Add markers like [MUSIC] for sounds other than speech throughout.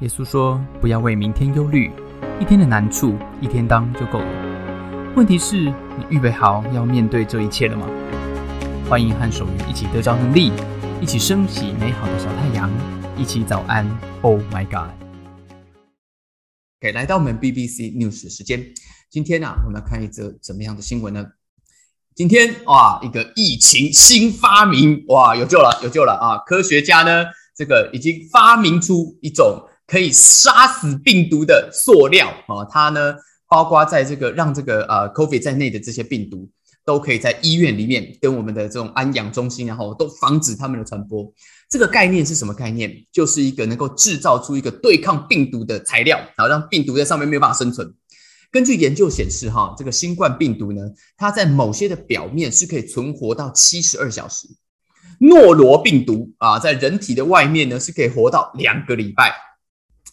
耶稣说：“不要为明天忧虑，一天的难处一天当就够了。问题是，你预备好要面对这一切了吗？”欢迎和守愚一起得着能力，一起升起美好的小太阳，一起早安。Oh my God！OK，来到我们 BBC News 时间，今天呢，我们要看一则怎么样的新闻呢？今天哇，一个疫情新发明哇，有救了，有救了啊！科学家呢，这个已经发明出一种。可以杀死病毒的塑料啊，它呢，包括在这个让这个呃 COVID 在内的这些病毒，都可以在医院里面跟我们的这种安养中心，然后都防止它们的传播。这个概念是什么概念？就是一个能够制造出一个对抗病毒的材料，然后让病毒在上面没有办法生存。根据研究显示，哈，这个新冠病毒呢，它在某些的表面是可以存活到七十二小时。诺罗病毒啊，在人体的外面呢，是可以活到两个礼拜。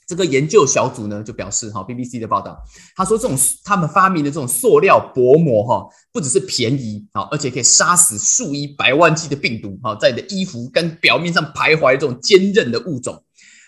这个研究小组呢就表示，哈，BBC 的报道，他说这种他们发明的这种塑料薄膜，哈，不只是便宜啊，而且可以杀死数以百万计的病毒，哈，在你的衣服跟表面上徘徊这种坚韧的物种。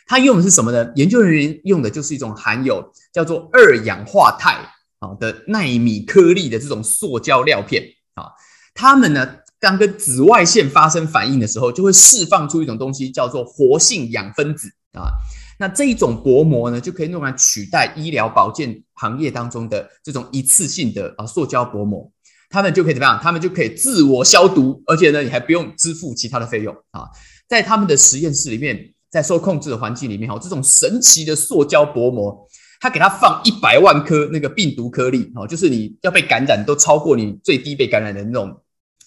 它用的是什么呢？研究人员用的就是一种含有叫做二氧化钛啊的纳米颗粒的这种塑胶料片啊。它们呢，刚跟紫外线发生反应的时候，就会释放出一种东西，叫做活性氧分子啊。那这一种薄膜呢，就可以用来取代医疗保健行业当中的这种一次性的啊塑胶薄膜，他们就可以怎么样？他们就可以自我消毒，而且呢，你还不用支付其他的费用啊。在他们的实验室里面，在受控制的环境里面，哈，这种神奇的塑胶薄膜，它给它放一百万颗那个病毒颗粒，哦，就是你要被感染都超过你最低被感染的那种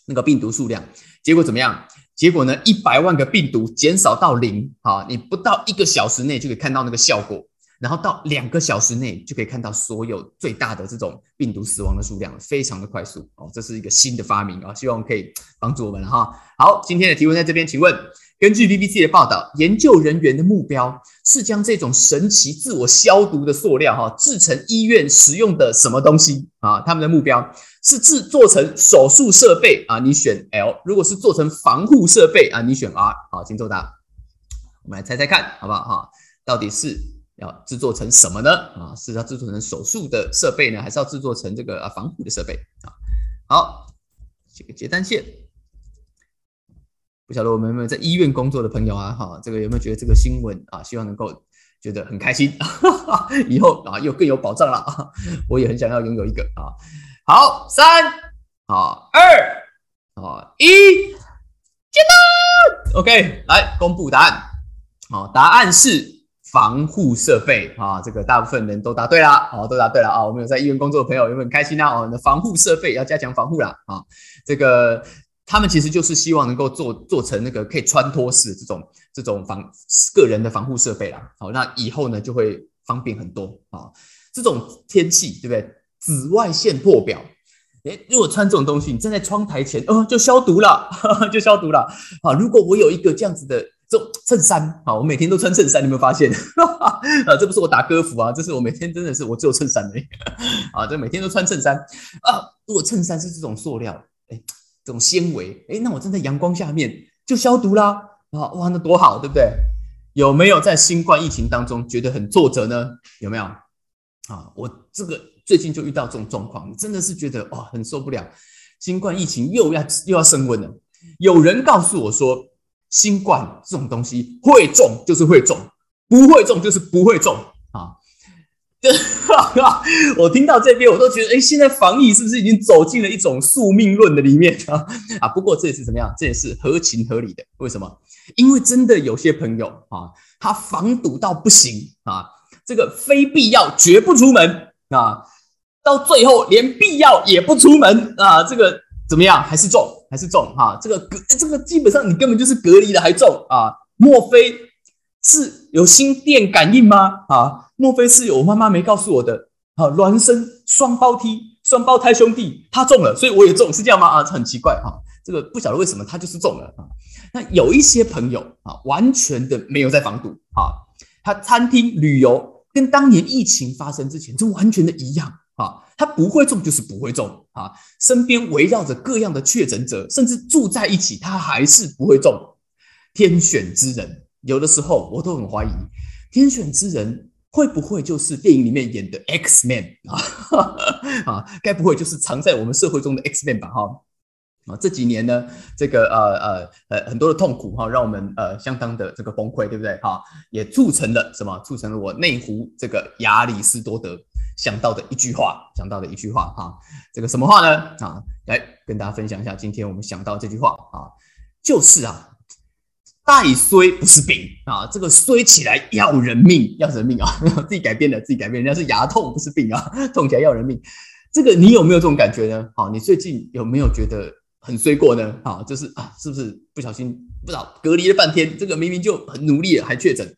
那个病毒数量，结果怎么样？结果呢？一百万个病毒减少到零，啊，你不到一个小时内就可以看到那个效果，然后到两个小时内就可以看到所有最大的这种病毒死亡的数量，非常的快速哦，这是一个新的发明啊，希望可以帮助我们哈。好，今天的提问在这边，请问。根据 BBC 的报道，研究人员的目标是将这种神奇自我消毒的塑料，哈，制成医院使用的什么东西啊？他们的目标是制做成手术设备啊，你选 L；如果是做成防护设备啊，你选 R。好，请作答。我们来猜猜看，好不好？哈，到底是要制作成什么呢？啊，是要制作成手术的设备呢，还是要制作成这个啊防护的设备啊？好，这个接单线。不晓得我们有没有在医院工作的朋友啊？哈，这个有没有觉得这个新闻啊？希望能够觉得很开心，[LAUGHS] 以后啊又更有保障了啊！我也很想要拥有一个啊。好，三啊二啊一，接单。OK，来公布答案。好，答案是防护设备啊。这个大部分人都答对了，好，都答对了啊。我们有在医院工作的朋友有没有很开心啊？哦，那防护设备要加强防护了啊。这个。他们其实就是希望能够做做成那个可以穿脱式这种这种防个人的防护设备啦。好，那以后呢就会方便很多啊。这种天气对不对？紫外线破表，哎，如果穿这种东西，你站在窗台前，哦，就消毒了，[LAUGHS] 就消毒了。啊，如果我有一个这样子的这种衬衫，啊，我每天都穿衬衫，你有没有发现？[LAUGHS] 啊，这不是我打歌服啊，这是我每天真的是我只有衬衫已。[LAUGHS] 啊，这每天都穿衬衫啊。如果衬衫是这种塑料，哎。这种纤维，哎，那我站在阳光下面就消毒啦，啊，哇，那多好，对不对？有没有在新冠疫情当中觉得很挫折呢？有没有？啊，我这个最近就遇到这种状况，真的是觉得哇，很受不了。新冠疫情又要又要升温了。有人告诉我说，新冠这种东西会中就是会中，不会中就是不会中啊。[LAUGHS] 我听到这边，我都觉得，哎，现在防疫是不是已经走进了一种宿命论的里面啊？[LAUGHS] 啊，不过这也是怎么样？这也是合情合理的。为什么？因为真的有些朋友啊，他防堵到不行啊，这个非必要绝不出门啊，到最后连必要也不出门啊，这个怎么样？还是中，还是中哈？这个隔，这个基本上你根本就是隔离了还中啊？莫非是有心电感应吗？啊？莫非是有我妈妈没告诉我的？啊，孪生双胞胎，双胞胎兄弟，他中了，所以我也中，是这样吗？啊，很奇怪哈，这个不晓得为什么他就是中了啊。那有一些朋友啊，完全的没有在防堵啊，他餐厅旅游跟当年疫情发生之前就完全的一样，他不会中就是不会中啊，身边围绕着各样的确诊者，甚至住在一起，他还是不会中。天选之人，有的时候我都很怀疑。天选之人会不会就是电影里面演的 X Man 啊？[LAUGHS] 啊，该不会就是藏在我们社会中的 X Man 吧？哈。啊，这几年呢，这个呃呃呃很多的痛苦哈，让我们呃相当的这个崩溃，对不对？哈，也促成了什么？促成了我内湖这个亚里士多德想到的一句话，想到的一句话哈。这个什么话呢？啊，来跟大家分享一下，今天我们想到这句话啊，就是啊，带衰不是病啊，这个衰起来要人命，要人命啊，[LAUGHS] 自己改变的，自己改变，人家是牙痛不是病啊，[LAUGHS] 痛起来要人命。这个你有没有这种感觉呢？好，你最近有没有觉得？很衰过呢，啊，就是啊，是不是不小心不知道隔离了半天，这个明明就很努力了，还确诊。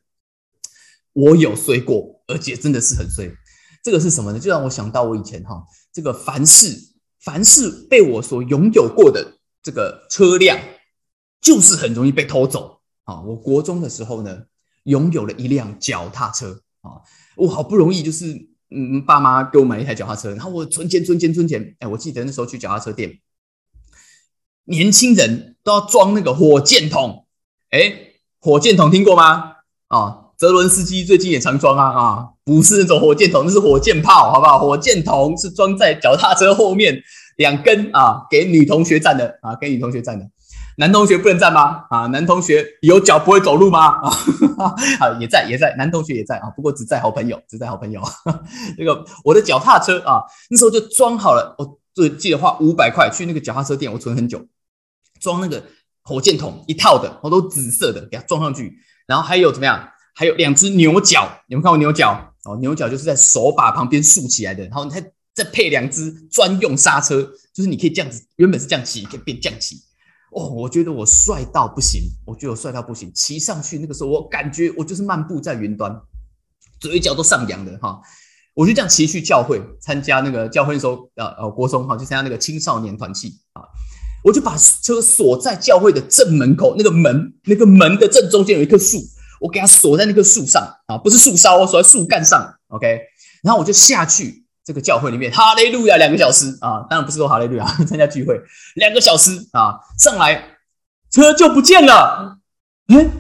我有衰过，而且真的是很衰。这个是什么呢？就让我想到我以前哈，这个凡是凡是被我所拥有过的这个车辆，就是很容易被偷走啊。我国中的时候呢，拥有了一辆脚踏车啊，我好不容易就是嗯，爸妈给我买一台脚踏车，然后我存钱存钱存钱，哎，我记得那时候去脚踏车店。年轻人都要装那个火箭筒，哎，火箭筒听过吗？啊，泽伦斯基最近也常装啊啊，不是那种火箭筒，那是火箭炮，好不好？火箭筒是装在脚踏车后面两根啊，给女同学站的啊，给女同学站的，男同学不能站吗？啊，男同学有脚不会走路吗？啊，[LAUGHS] 也在也在，男同学也在啊，不过只在好朋友，只在好朋友。[LAUGHS] 这个我的脚踏车啊，那时候就装好了，我最记得花五百块去那个脚踏车店，我存很久。装那个火箭筒一套的，我都紫色的，给它装上去。然后还有怎么样？还有两只牛角，你们看过牛角？哦，牛角就是在手把旁边竖起来的。然后再再配两只专用刹车，就是你可以这样子，原本是这样骑，可以变降骑。哦，我觉得我帅到不行，我觉得我帅到不行。骑上去那个时候，我感觉我就是漫步在云端，嘴角都上扬的哈。我就这样骑去教会参加那个教会的时候，呃呃，国中哈，去参加那个青少年团契啊。我就把车锁在教会的正门口，那个门，那个门的正中间有一棵树，我给他锁在那棵树上啊，不是树梢我，锁在树干上，OK。然后我就下去这个教会里面，哈利路亚两个小时啊，当然不是说哈利路亚，[LAUGHS] 参加聚会两个小时啊，上来车就不见了，嗯，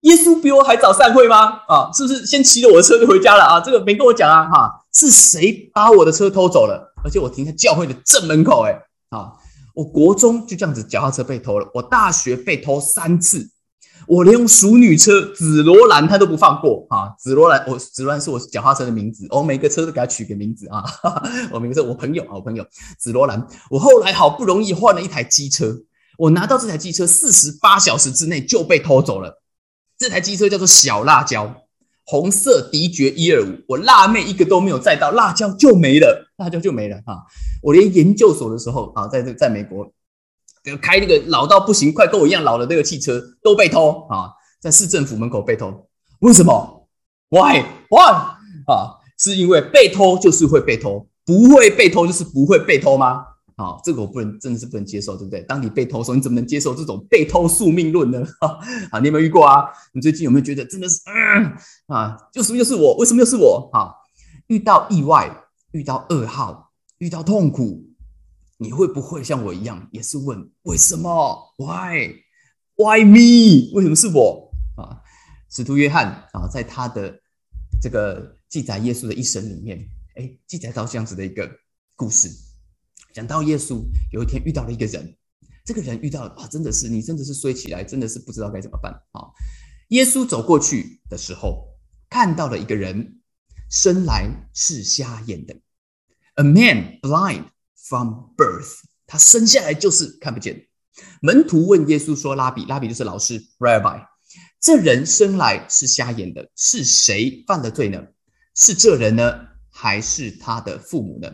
耶稣比我还早散会吗？啊，是不是先骑着我的车就回家了啊？这个没跟我讲啊，哈，是谁把我的车偷走了？而且我停在教会的正门口，哎，啊。我国中就这样子脚踏车被偷了，我大学被偷三次，我连熟女车紫罗兰他都不放过啊！紫罗兰，我紫罗兰是我脚踏车的名字，我每个车都给他取个名字啊！[LAUGHS] 我名字我朋友啊，我朋友紫罗兰。我后来好不容易换了一台机车，我拿到这台机车四十八小时之内就被偷走了。这台机车叫做小辣椒。红色迪爵一二五，我辣妹一个都没有载到，辣椒就没了，辣椒就没了啊！我连研究所的时候啊，在这在美国，开那个老到不行、快跟我一样老的那个汽车都被偷啊，在市政府门口被偷，为什么？Why Why 啊？是因为被偷就是会被偷，不会被偷就是不会被偷吗？啊，这个我不能，真的是不能接受，对不对？当你被偷的时候，你怎么能接受这种被偷宿命论呢？[LAUGHS] 啊，你有没有遇过啊？你最近有没有觉得真的是，嗯啊，就是又是我，为什么又是我？啊，遇到意外，遇到噩耗，遇到痛苦，你会不会像我一样，也是问为什么？Why？Why me？为什么是我？啊，使徒约翰啊，在他的这个记载耶稣的一生里面，哎，记载到这样子的一个故事。讲到耶稣有一天遇到了一个人，这个人遇到啊，真的是你真的是衰起来，真的是不知道该怎么办啊！耶稣走过去的时候，看到了一个人，生来是瞎眼的，a man blind from birth，他生下来就是看不见。门徒问耶稣说：“拉比，拉比就是老师，rabbi，这人生来是瞎眼的，是谁犯了罪呢？是这人呢，还是他的父母呢？”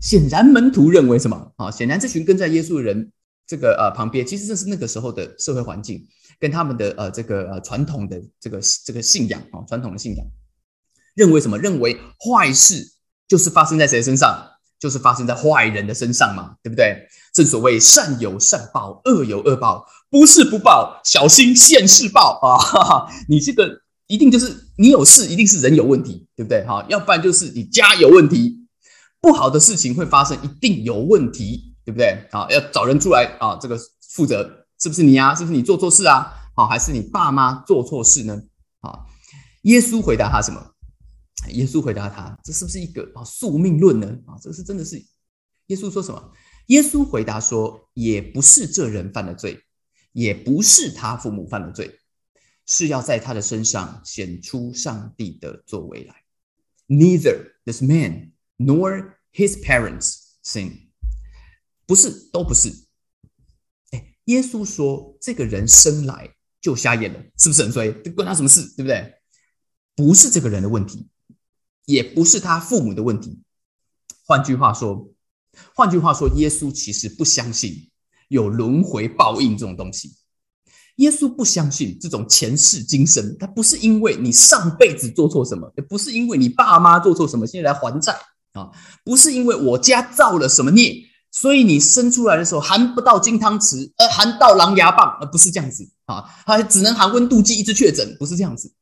显然门徒认为什么啊？显然这群跟在耶稣的人这个呃旁边，其实这是那个时候的社会环境跟他们的呃这个呃传统的这个这个信仰啊，传统的信仰认为什么？认为坏事就是发生在谁身上？就是发生在坏人的身上嘛，对不对？正所谓善有善报，恶有恶报，不是不报，小心现世报啊！哈 [LAUGHS] 哈你这个一定就是你有事，一定是人有问题，对不对？哈，要不然就是你家有问题。不好的事情会发生，一定有问题，对不对？啊，要找人出来啊，这个负责是不是你啊？是不是你做错事啊？好，还是你爸妈做错事呢？啊，耶稣回答他什么？耶稣回答他：“这是不是一个啊宿命论呢？啊，这是真的是？”耶稣说什么？耶稣回答说：“也不是这人犯了罪，也不是他父母犯了罪，是要在他的身上显出上帝的作为来。Neither this man nor his parents sin，不是，都不是。哎，耶稣说这个人生来就瞎眼了，是不是很衰？这关他什么事？对不对？不是这个人的问题。”也不是他父母的问题。换句话说，换句话说，耶稣其实不相信有轮回报应这种东西。耶稣不相信这种前世今生，他不是因为你上辈子做错什么，也不是因为你爸妈做错什么，现在来还债啊，不是因为我家造了什么孽，所以你生出来的时候含不到金汤匙，而含到狼牙棒，而不是这样子啊，还只能含温度计，一直确诊，不是这样子。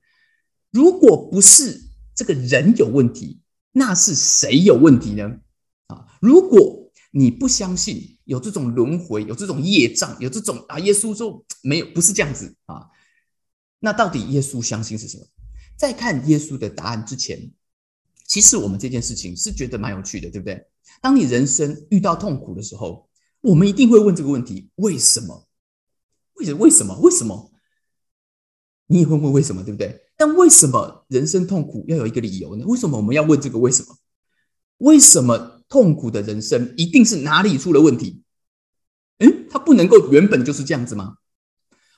如果不是。这个人有问题，那是谁有问题呢？啊，如果你不相信有这种轮回，有这种业障，有这种啊，耶稣说没有，不是这样子啊。那到底耶稣相信是什么？在看耶稣的答案之前，其实我们这件事情是觉得蛮有趣的，对不对？当你人生遇到痛苦的时候，我们一定会问这个问题：为什么？为什为什么？为什么？你也会问为什么，对不对？但为什么人生痛苦要有一个理由呢？为什么我们要问这个为什么？为什么痛苦的人生一定是哪里出了问题？嗯，它不能够原本就是这样子吗？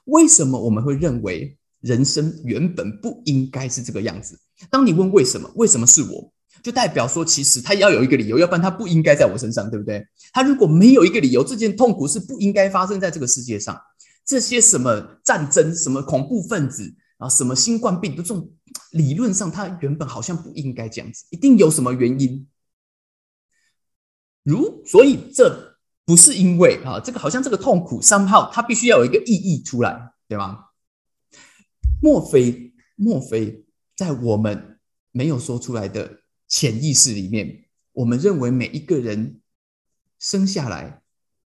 为什么我们会认为人生原本不应该是这个样子？当你问为什么，为什么是我，就代表说其实他要有一个理由，要不然他不应该在我身上，对不对？他如果没有一个理由，这件痛苦是不应该发生在这个世界上。这些什么战争、什么恐怖分子啊、什么新冠病毒，这种理论上，它原本好像不应该这样子，一定有什么原因。如所以，这不是因为啊，这个好像这个痛苦三号，它必须要有一个意义出来，对吗？莫非莫非在我们没有说出来的潜意识里面，我们认为每一个人生下来，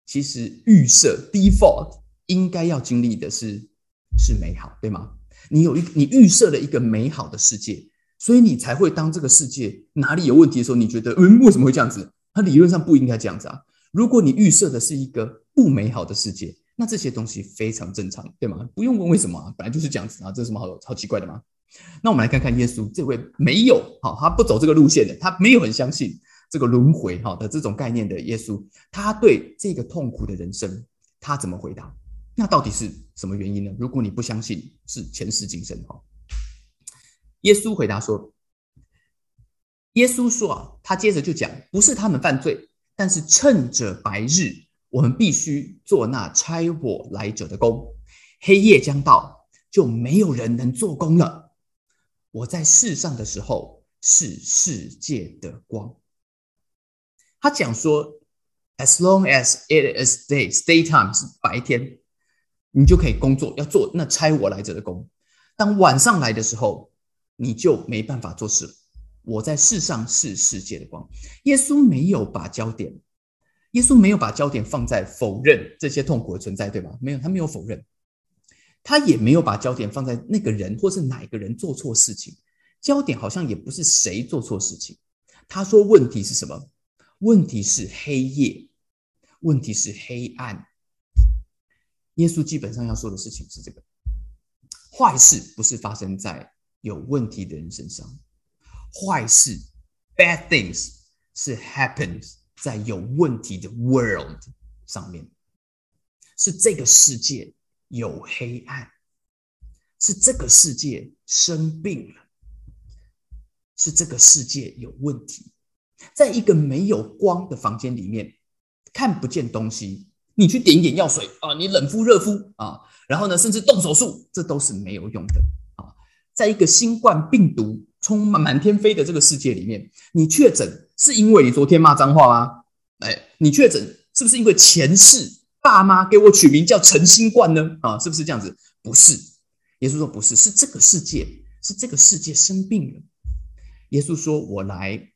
其实预设 default。应该要经历的是是美好，对吗？你有一你预设了一个美好的世界，所以你才会当这个世界哪里有问题的时候，你觉得嗯为什么会这样子？它理论上不应该这样子啊。如果你预设的是一个不美好的世界，那这些东西非常正常，对吗？不用问为什么，本来就是这样子啊，这有什么好好奇怪的吗？那我们来看看耶稣这位没有好，他不走这个路线的，他没有很相信这个轮回哈的这种概念的耶稣，他对这个痛苦的人生，他怎么回答？那到底是什么原因呢？如果你不相信是前世今生哈，耶稣回答说：“耶稣说啊，他接着就讲，不是他们犯罪，但是趁着白日，我们必须做那差我来者的工。黑夜将到，就没有人能做工了。我在世上的时候是世界的光。”他讲说：“As long as it is day, daytime 是白天。”你就可以工作，要做那拆我来者的工。当晚上来的时候，你就没办法做事了。我在世上是世界的光。耶稣没有把焦点，耶稣没有把焦点放在否认这些痛苦的存在，对吧？没有，他没有否认，他也没有把焦点放在那个人或是哪个人做错事情。焦点好像也不是谁做错事情。他说问题是什么？问题是黑夜，问题是黑暗。耶稣基本上要说的事情是这个：坏事不是发生在有问题的人身上，坏事 （bad things） 是 happens 在有问题的 world 上面，是这个世界有黑暗，是这个世界生病了，是这个世界有问题，在一个没有光的房间里面，看不见东西。你去点一点药水啊，你冷敷热敷啊，然后呢，甚至动手术，这都是没有用的啊。在一个新冠病毒充满满天飞的这个世界里面，你确诊是因为你昨天骂脏话吗？哎，你确诊是不是因为前世爸妈给我取名叫陈新冠呢？啊，是不是这样子？不是，耶稣说不是，是这个世界，是这个世界生病了。耶稣说：“我来，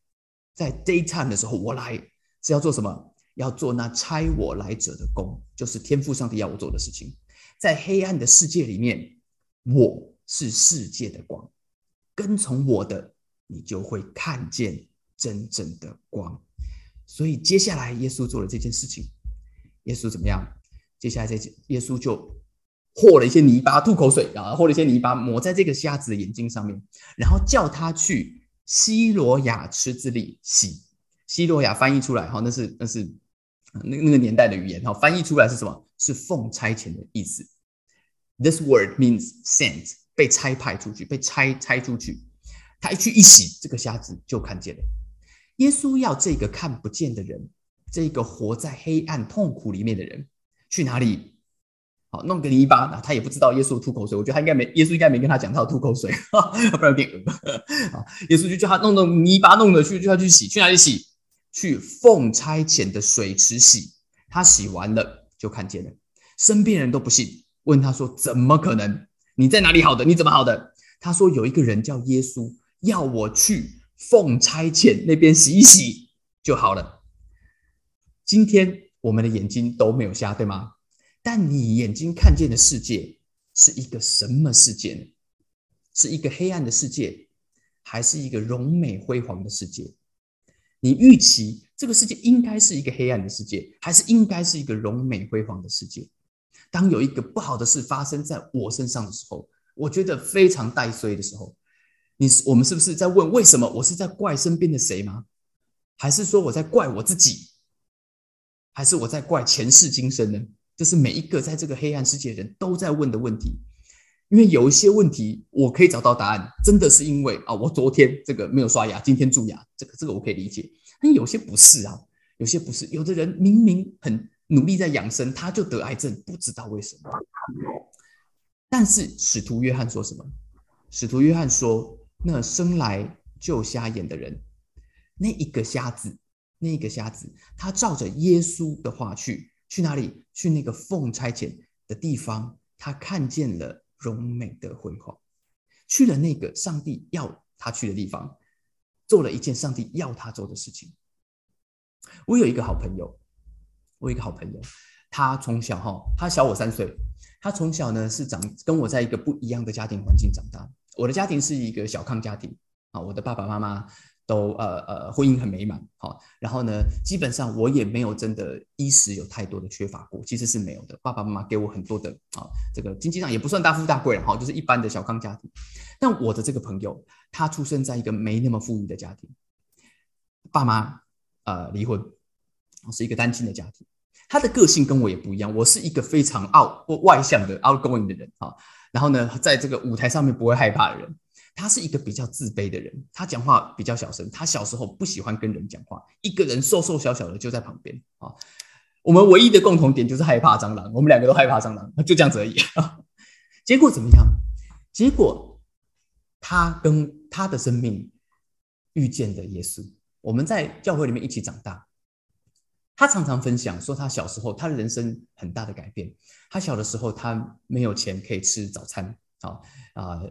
在 daytime 的时候，我来是要做什么？”要做那差我来者的工，就是天赋上帝要我做的事情。在黑暗的世界里面，我是世界的光，跟从我的，你就会看见真正的光。所以接下来耶稣做了这件事情，耶稣怎么样？接下来这耶稣就和了一些泥巴，吐口水然后，和了一些泥巴抹在这个瞎子的眼睛上面，然后叫他去希罗亚池子里洗。希罗亚翻译出来哈，那是那是那那个年代的语言哈，翻译出来是什么？是奉差遣的意思。This word means sent，被差派出去，被差差出去。他一去一洗，这个瞎子就看见了。耶稣要这个看不见的人，这个活在黑暗痛苦里面的人，去哪里？好，弄个泥巴，他也不知道耶稣吐口水。我觉得他应该没，耶稣应该没跟他讲他要吐口水，[LAUGHS] 不然有点恶。啊，耶稣就叫他弄弄泥巴，弄的去，就要去洗，去哪里洗？去奉差遣的水池洗。他洗完了就看见了，身边人都不信，问他说：“怎么可能？你在哪里好的？你怎么好的？”他说：“有一个人叫耶稣，要我去。”奉差遣那边洗一洗就好了。今天我们的眼睛都没有瞎，对吗？但你眼睛看见的世界是一个什么世界呢？是一个黑暗的世界，还是一个荣美辉煌的世界？你预期这个世界应该是一个黑暗的世界，还是应该是一个荣美辉煌的世界？当有一个不好的事发生在我身上的时候，我觉得非常带衰的时候。你是我们是不是在问为什么？我是在怪身边的谁吗？还是说我在怪我自己？还是我在怪前世今生呢？这是每一个在这个黑暗世界的人都在问的问题。因为有一些问题我可以找到答案，真的是因为啊，我昨天这个没有刷牙，今天蛀牙，这个这个我可以理解。但有些不是啊，有些不是。有的人明明很努力在养生，他就得癌症，不知道为什么。但是使徒约翰说什么？使徒约翰说。那生来就瞎眼的人，那一个瞎子，那一个瞎子，他照着耶稣的话去，去哪里？去那个奉差遣的地方，他看见了荣美的辉煌，去了那个上帝要他去的地方，做了一件上帝要他做的事情。我有一个好朋友，我有一个好朋友，他从小哈，他小我三岁，他从小呢是长跟我在一个不一样的家庭环境长大。我的家庭是一个小康家庭啊，我的爸爸妈妈都呃呃婚姻很美满，好，然后呢，基本上我也没有真的衣食有太多的缺乏过，其实是没有的。爸爸妈妈给我很多的啊，这个经济上也不算大富大贵了哈，就是一般的小康家庭。但我的这个朋友，他出生在一个没那么富裕的家庭，爸妈呃离婚，是一个单亲的家庭。他的个性跟我也不一样，我是一个非常傲或外向的 outgoing 的人啊。然后呢，在这个舞台上面不会害怕的人，他是一个比较自卑的人，他讲话比较小声，他小时候不喜欢跟人讲话，一个人瘦瘦小小的就在旁边啊。我们唯一的共同点就是害怕蟑螂，我们两个都害怕蟑螂，就这样子而已。[LAUGHS] 结果怎么样？结果他跟他的生命遇见的耶稣，我们在教会里面一起长大。他常常分享说，他小时候他的人生很大的改变。他小的时候，他没有钱可以吃早餐，啊啊，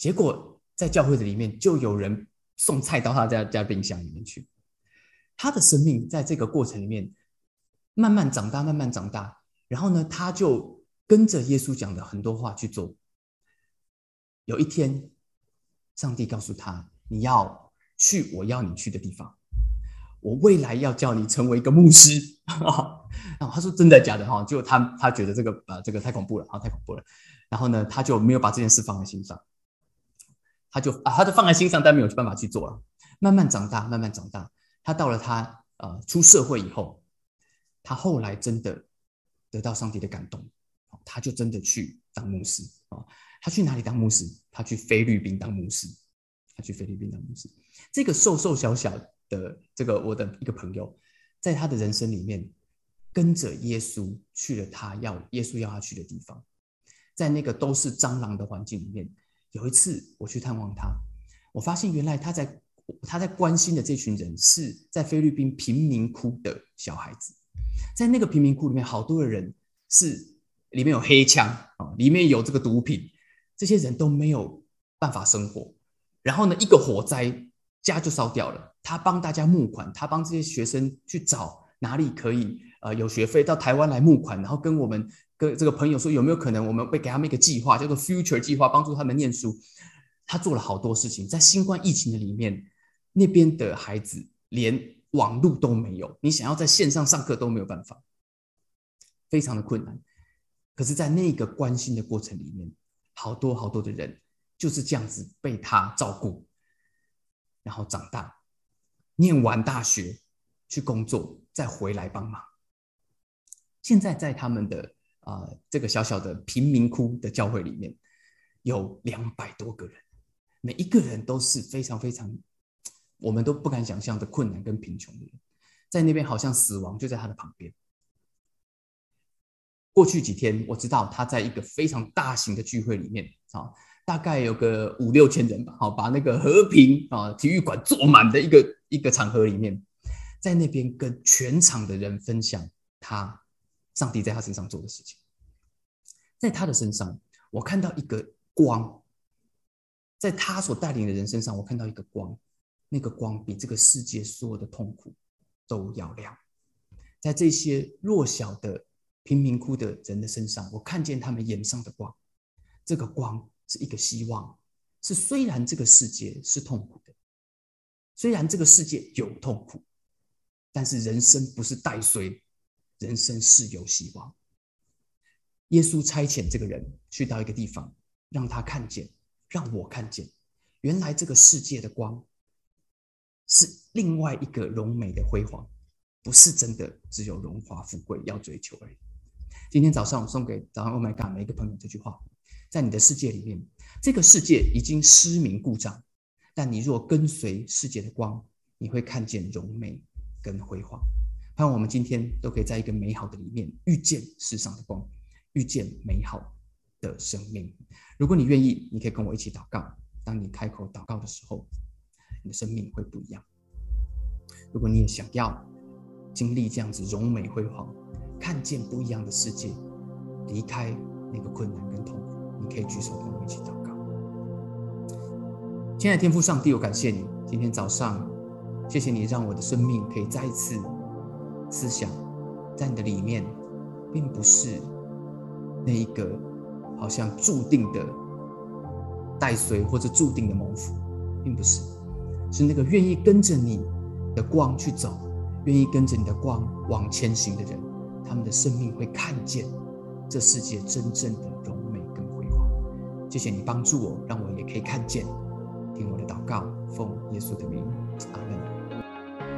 结果在教会的里面就有人送菜到他家家冰箱里面去。他的生命在这个过程里面慢慢长大，慢慢长大。然后呢，他就跟着耶稣讲的很多话去做。有一天，上帝告诉他：“你要去我要你去的地方。”我未来要叫你成为一个牧师啊！[LAUGHS] 然后他说真的假的哈？就他他觉得这个呃这个太恐怖了啊，太恐怖了。然后呢，他就没有把这件事放在心上，他就啊他就放在心上，但没有办法去做了。慢慢长大，慢慢长大，他到了他呃出社会以后，他后来真的得到上帝的感动，他就真的去当牧师啊。他去哪里当牧师？他去菲律宾当牧师，他去菲律宾当牧师。这个瘦瘦小小。的这个我的一个朋友，在他的人生里面，跟着耶稣去了他要耶稣要他去的地方，在那个都是蟑螂的环境里面，有一次我去探望他，我发现原来他在他在关心的这群人是在菲律宾贫民窟的小孩子，在那个贫民窟里面，好多的人是里面有黑枪啊，里面有这个毒品，这些人都没有办法生活，然后呢，一个火灾家就烧掉了。他帮大家募款，他帮这些学生去找哪里可以呃有学费到台湾来募款，然后跟我们跟这个朋友说有没有可能我们会给他们一个计划，叫做 Future 计划，帮助他们念书。他做了好多事情，在新冠疫情的里面，那边的孩子连网络都没有，你想要在线上上课都没有办法，非常的困难。可是，在那个关心的过程里面，好多好多的人就是这样子被他照顾，然后长大，念完大学去工作，再回来帮忙。现在在他们的啊这个小小的贫民窟的教会里面，有两百多个人，每一个人都是非常非常我们都不敢想象的困难跟贫穷的人，在那边好像死亡就在他的旁边。过去几天，我知道他在一个非常大型的聚会里面啊，大概有个五六千人吧，好，把那个和平啊体育馆坐满的一个一个场合里面，在那边跟全场的人分享他上帝在他身上做的事情，在他的身上，我看到一个光，在他所带领的人身上，我看到一个光，那个光比这个世界所有的痛苦都要亮，在这些弱小的。贫民窟的人的身上，我看见他们眼上的光。这个光是一个希望，是虽然这个世界是痛苦的，虽然这个世界有痛苦，但是人生不是带衰，人生是有希望。耶稣差遣这个人去到一个地方，让他看见，让我看见，原来这个世界的光是另外一个荣美的辉煌，不是真的只有荣华富贵要追求而已。今天早上我送给早上 Oh my God 每一个朋友这句话：在你的世界里面，这个世界已经失明故障，但你若跟随世界的光，你会看见荣美跟辉煌。盼望我们今天都可以在一个美好的里面遇见世上的光，遇见美好的生命。如果你愿意，你可以跟我一起祷告。当你开口祷告的时候，你的生命会不一样。如果你也想要经历这样子荣美辉煌，看见不一样的世界，离开那个困难跟痛苦，你可以举手跟我一起祷告。亲爱的天父上帝，我感谢你，今天早上，谢谢你让我的生命可以再一次思想，在你的里面，并不是那一个好像注定的带随或者注定的蒙福，并不是，是那个愿意跟着你的光去走，愿意跟着你的光往前行的人。他们的生命会看见这世界真正的荣美跟辉煌。谢谢你帮助我，让我也可以看见。听我的祷告，奉耶稣的名，阿门。